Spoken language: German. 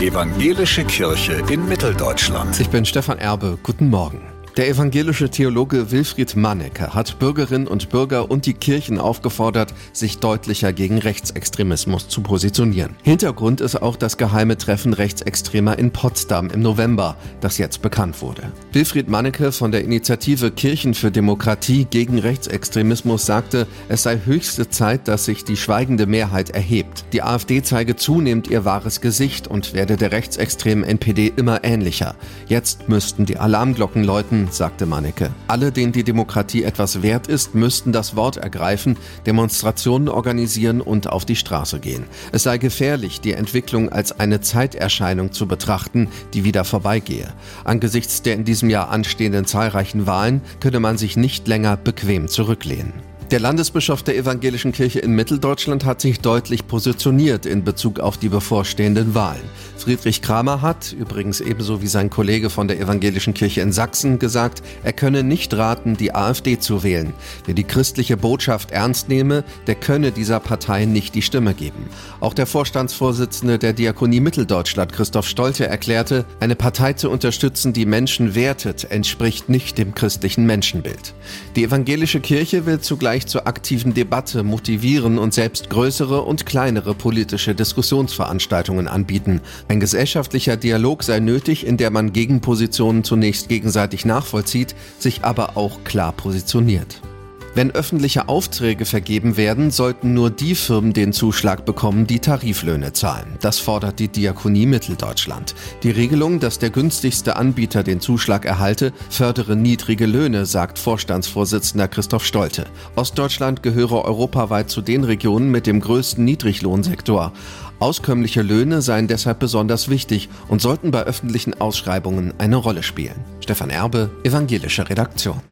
Evangelische Kirche in Mitteldeutschland. Ich bin Stefan Erbe. Guten Morgen. Der evangelische Theologe Wilfried Mannecke hat Bürgerinnen und Bürger und die Kirchen aufgefordert, sich deutlicher gegen Rechtsextremismus zu positionieren. Hintergrund ist auch das geheime Treffen Rechtsextremer in Potsdam im November, das jetzt bekannt wurde. Wilfried Mannecke von der Initiative Kirchen für Demokratie gegen Rechtsextremismus sagte, es sei höchste Zeit, dass sich die schweigende Mehrheit erhebt. Die AfD zeige zunehmend ihr wahres Gesicht und werde der rechtsextremen NPD immer ähnlicher. Jetzt müssten die Alarmglocken läuten, sagte Mannecke. Alle, denen die Demokratie etwas wert ist, müssten das Wort ergreifen, Demonstrationen organisieren und auf die Straße gehen. Es sei gefährlich, die Entwicklung als eine Zeiterscheinung zu betrachten, die wieder vorbeigehe. Angesichts der in diesem Jahr anstehenden zahlreichen Wahlen könne man sich nicht länger bequem zurücklehnen. Der Landesbischof der Evangelischen Kirche in Mitteldeutschland hat sich deutlich positioniert in Bezug auf die bevorstehenden Wahlen. Friedrich Kramer hat, übrigens ebenso wie sein Kollege von der Evangelischen Kirche in Sachsen, gesagt, er könne nicht raten, die AfD zu wählen. Wer die christliche Botschaft ernst nehme, der könne dieser Partei nicht die Stimme geben. Auch der Vorstandsvorsitzende der Diakonie Mitteldeutschland, Christoph Stolte, erklärte, eine Partei zu unterstützen, die Menschen wertet, entspricht nicht dem christlichen Menschenbild. Die Evangelische Kirche will zugleich Bereich zur aktiven Debatte motivieren und selbst größere und kleinere politische Diskussionsveranstaltungen anbieten. Ein gesellschaftlicher Dialog sei nötig, in der man Gegenpositionen zunächst gegenseitig nachvollzieht, sich aber auch klar positioniert. Wenn öffentliche Aufträge vergeben werden, sollten nur die Firmen den Zuschlag bekommen, die Tariflöhne zahlen. Das fordert die Diakonie Mitteldeutschland. Die Regelung, dass der günstigste Anbieter den Zuschlag erhalte, fördere niedrige Löhne, sagt Vorstandsvorsitzender Christoph Stolte. Ostdeutschland gehöre europaweit zu den Regionen mit dem größten Niedriglohnsektor. Auskömmliche Löhne seien deshalb besonders wichtig und sollten bei öffentlichen Ausschreibungen eine Rolle spielen. Stefan Erbe, Evangelische Redaktion.